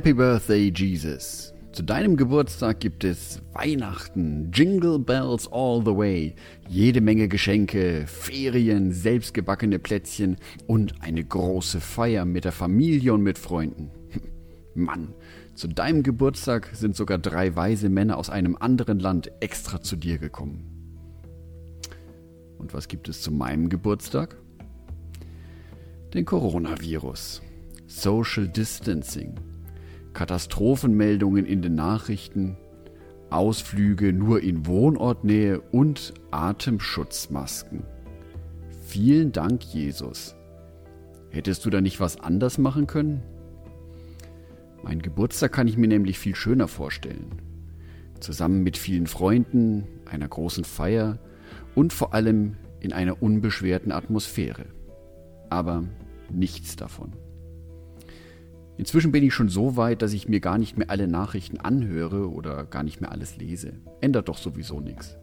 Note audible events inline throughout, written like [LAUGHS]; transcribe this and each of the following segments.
Happy Birthday, Jesus. Zu deinem Geburtstag gibt es Weihnachten, Jingle Bells all the way, jede Menge Geschenke, Ferien, selbstgebackene Plätzchen und eine große Feier mit der Familie und mit Freunden. [LAUGHS] Mann, zu deinem Geburtstag sind sogar drei weise Männer aus einem anderen Land extra zu dir gekommen. Und was gibt es zu meinem Geburtstag? Den Coronavirus, Social Distancing, Katastrophenmeldungen in den Nachrichten, Ausflüge nur in Wohnortnähe und Atemschutzmasken. Vielen Dank, Jesus. Hättest du da nicht was anders machen können? Mein Geburtstag kann ich mir nämlich viel schöner vorstellen. Zusammen mit vielen Freunden, einer großen Feier und vor allem in einer unbeschwerten Atmosphäre. Aber nichts davon. Inzwischen bin ich schon so weit, dass ich mir gar nicht mehr alle Nachrichten anhöre oder gar nicht mehr alles lese. Ändert doch sowieso nichts.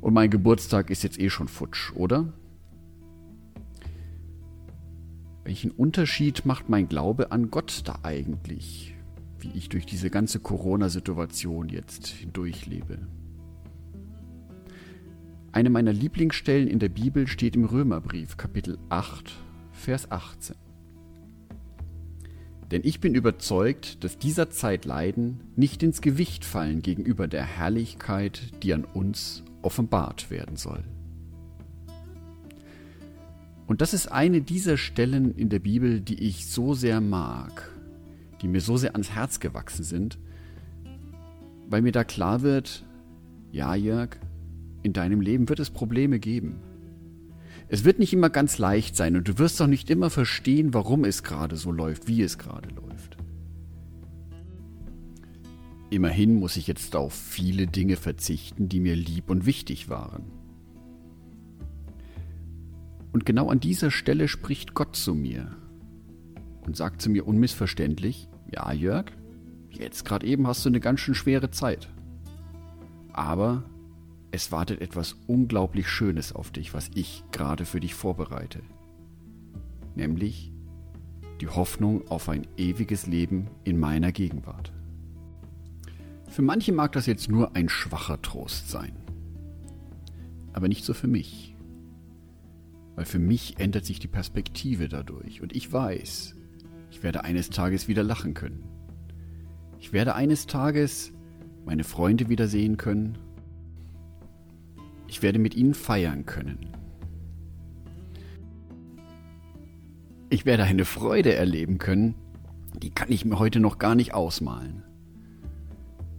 Und mein Geburtstag ist jetzt eh schon futsch, oder? Welchen Unterschied macht mein Glaube an Gott da eigentlich, wie ich durch diese ganze Corona-Situation jetzt hindurchlebe? Eine meiner Lieblingsstellen in der Bibel steht im Römerbrief, Kapitel 8, Vers 18. Denn ich bin überzeugt, dass dieser Zeit Leiden nicht ins Gewicht fallen gegenüber der Herrlichkeit, die an uns offenbart werden soll. Und das ist eine dieser Stellen in der Bibel, die ich so sehr mag, die mir so sehr ans Herz gewachsen sind, weil mir da klar wird, ja Jörg, in deinem Leben wird es Probleme geben. Es wird nicht immer ganz leicht sein und du wirst auch nicht immer verstehen, warum es gerade so läuft, wie es gerade läuft. Immerhin muss ich jetzt auf viele Dinge verzichten, die mir lieb und wichtig waren. Und genau an dieser Stelle spricht Gott zu mir und sagt zu mir unmissverständlich, ja Jörg, jetzt gerade eben hast du eine ganz schön schwere Zeit. Aber es wartet etwas unglaublich Schönes auf dich, was ich gerade für dich vorbereite. Nämlich die Hoffnung auf ein ewiges Leben in meiner Gegenwart. Für manche mag das jetzt nur ein schwacher Trost sein. Aber nicht so für mich. Weil für mich ändert sich die Perspektive dadurch und ich weiß, ich werde eines Tages wieder lachen können. Ich werde eines Tages meine Freunde wiedersehen können ich werde mit ihnen feiern können. Ich werde eine Freude erleben können, die kann ich mir heute noch gar nicht ausmalen.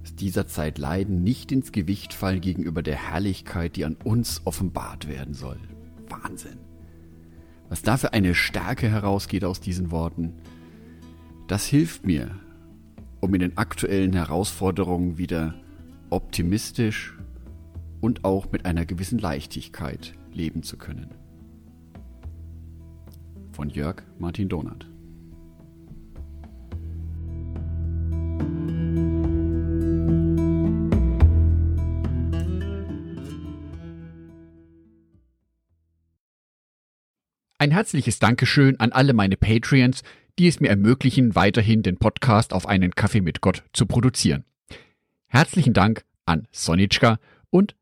Dass dieser Zeit Leiden nicht ins Gewicht fallen gegenüber der Herrlichkeit, die an uns offenbart werden soll. Wahnsinn. Was da für eine Stärke herausgeht aus diesen Worten, das hilft mir, um in den aktuellen Herausforderungen wieder optimistisch und auch mit einer gewissen Leichtigkeit leben zu können. Von Jörg Martin Donat. Ein herzliches Dankeschön an alle meine Patreons, die es mir ermöglichen, weiterhin den Podcast auf einen Kaffee mit Gott zu produzieren. Herzlichen Dank an Sonitschka und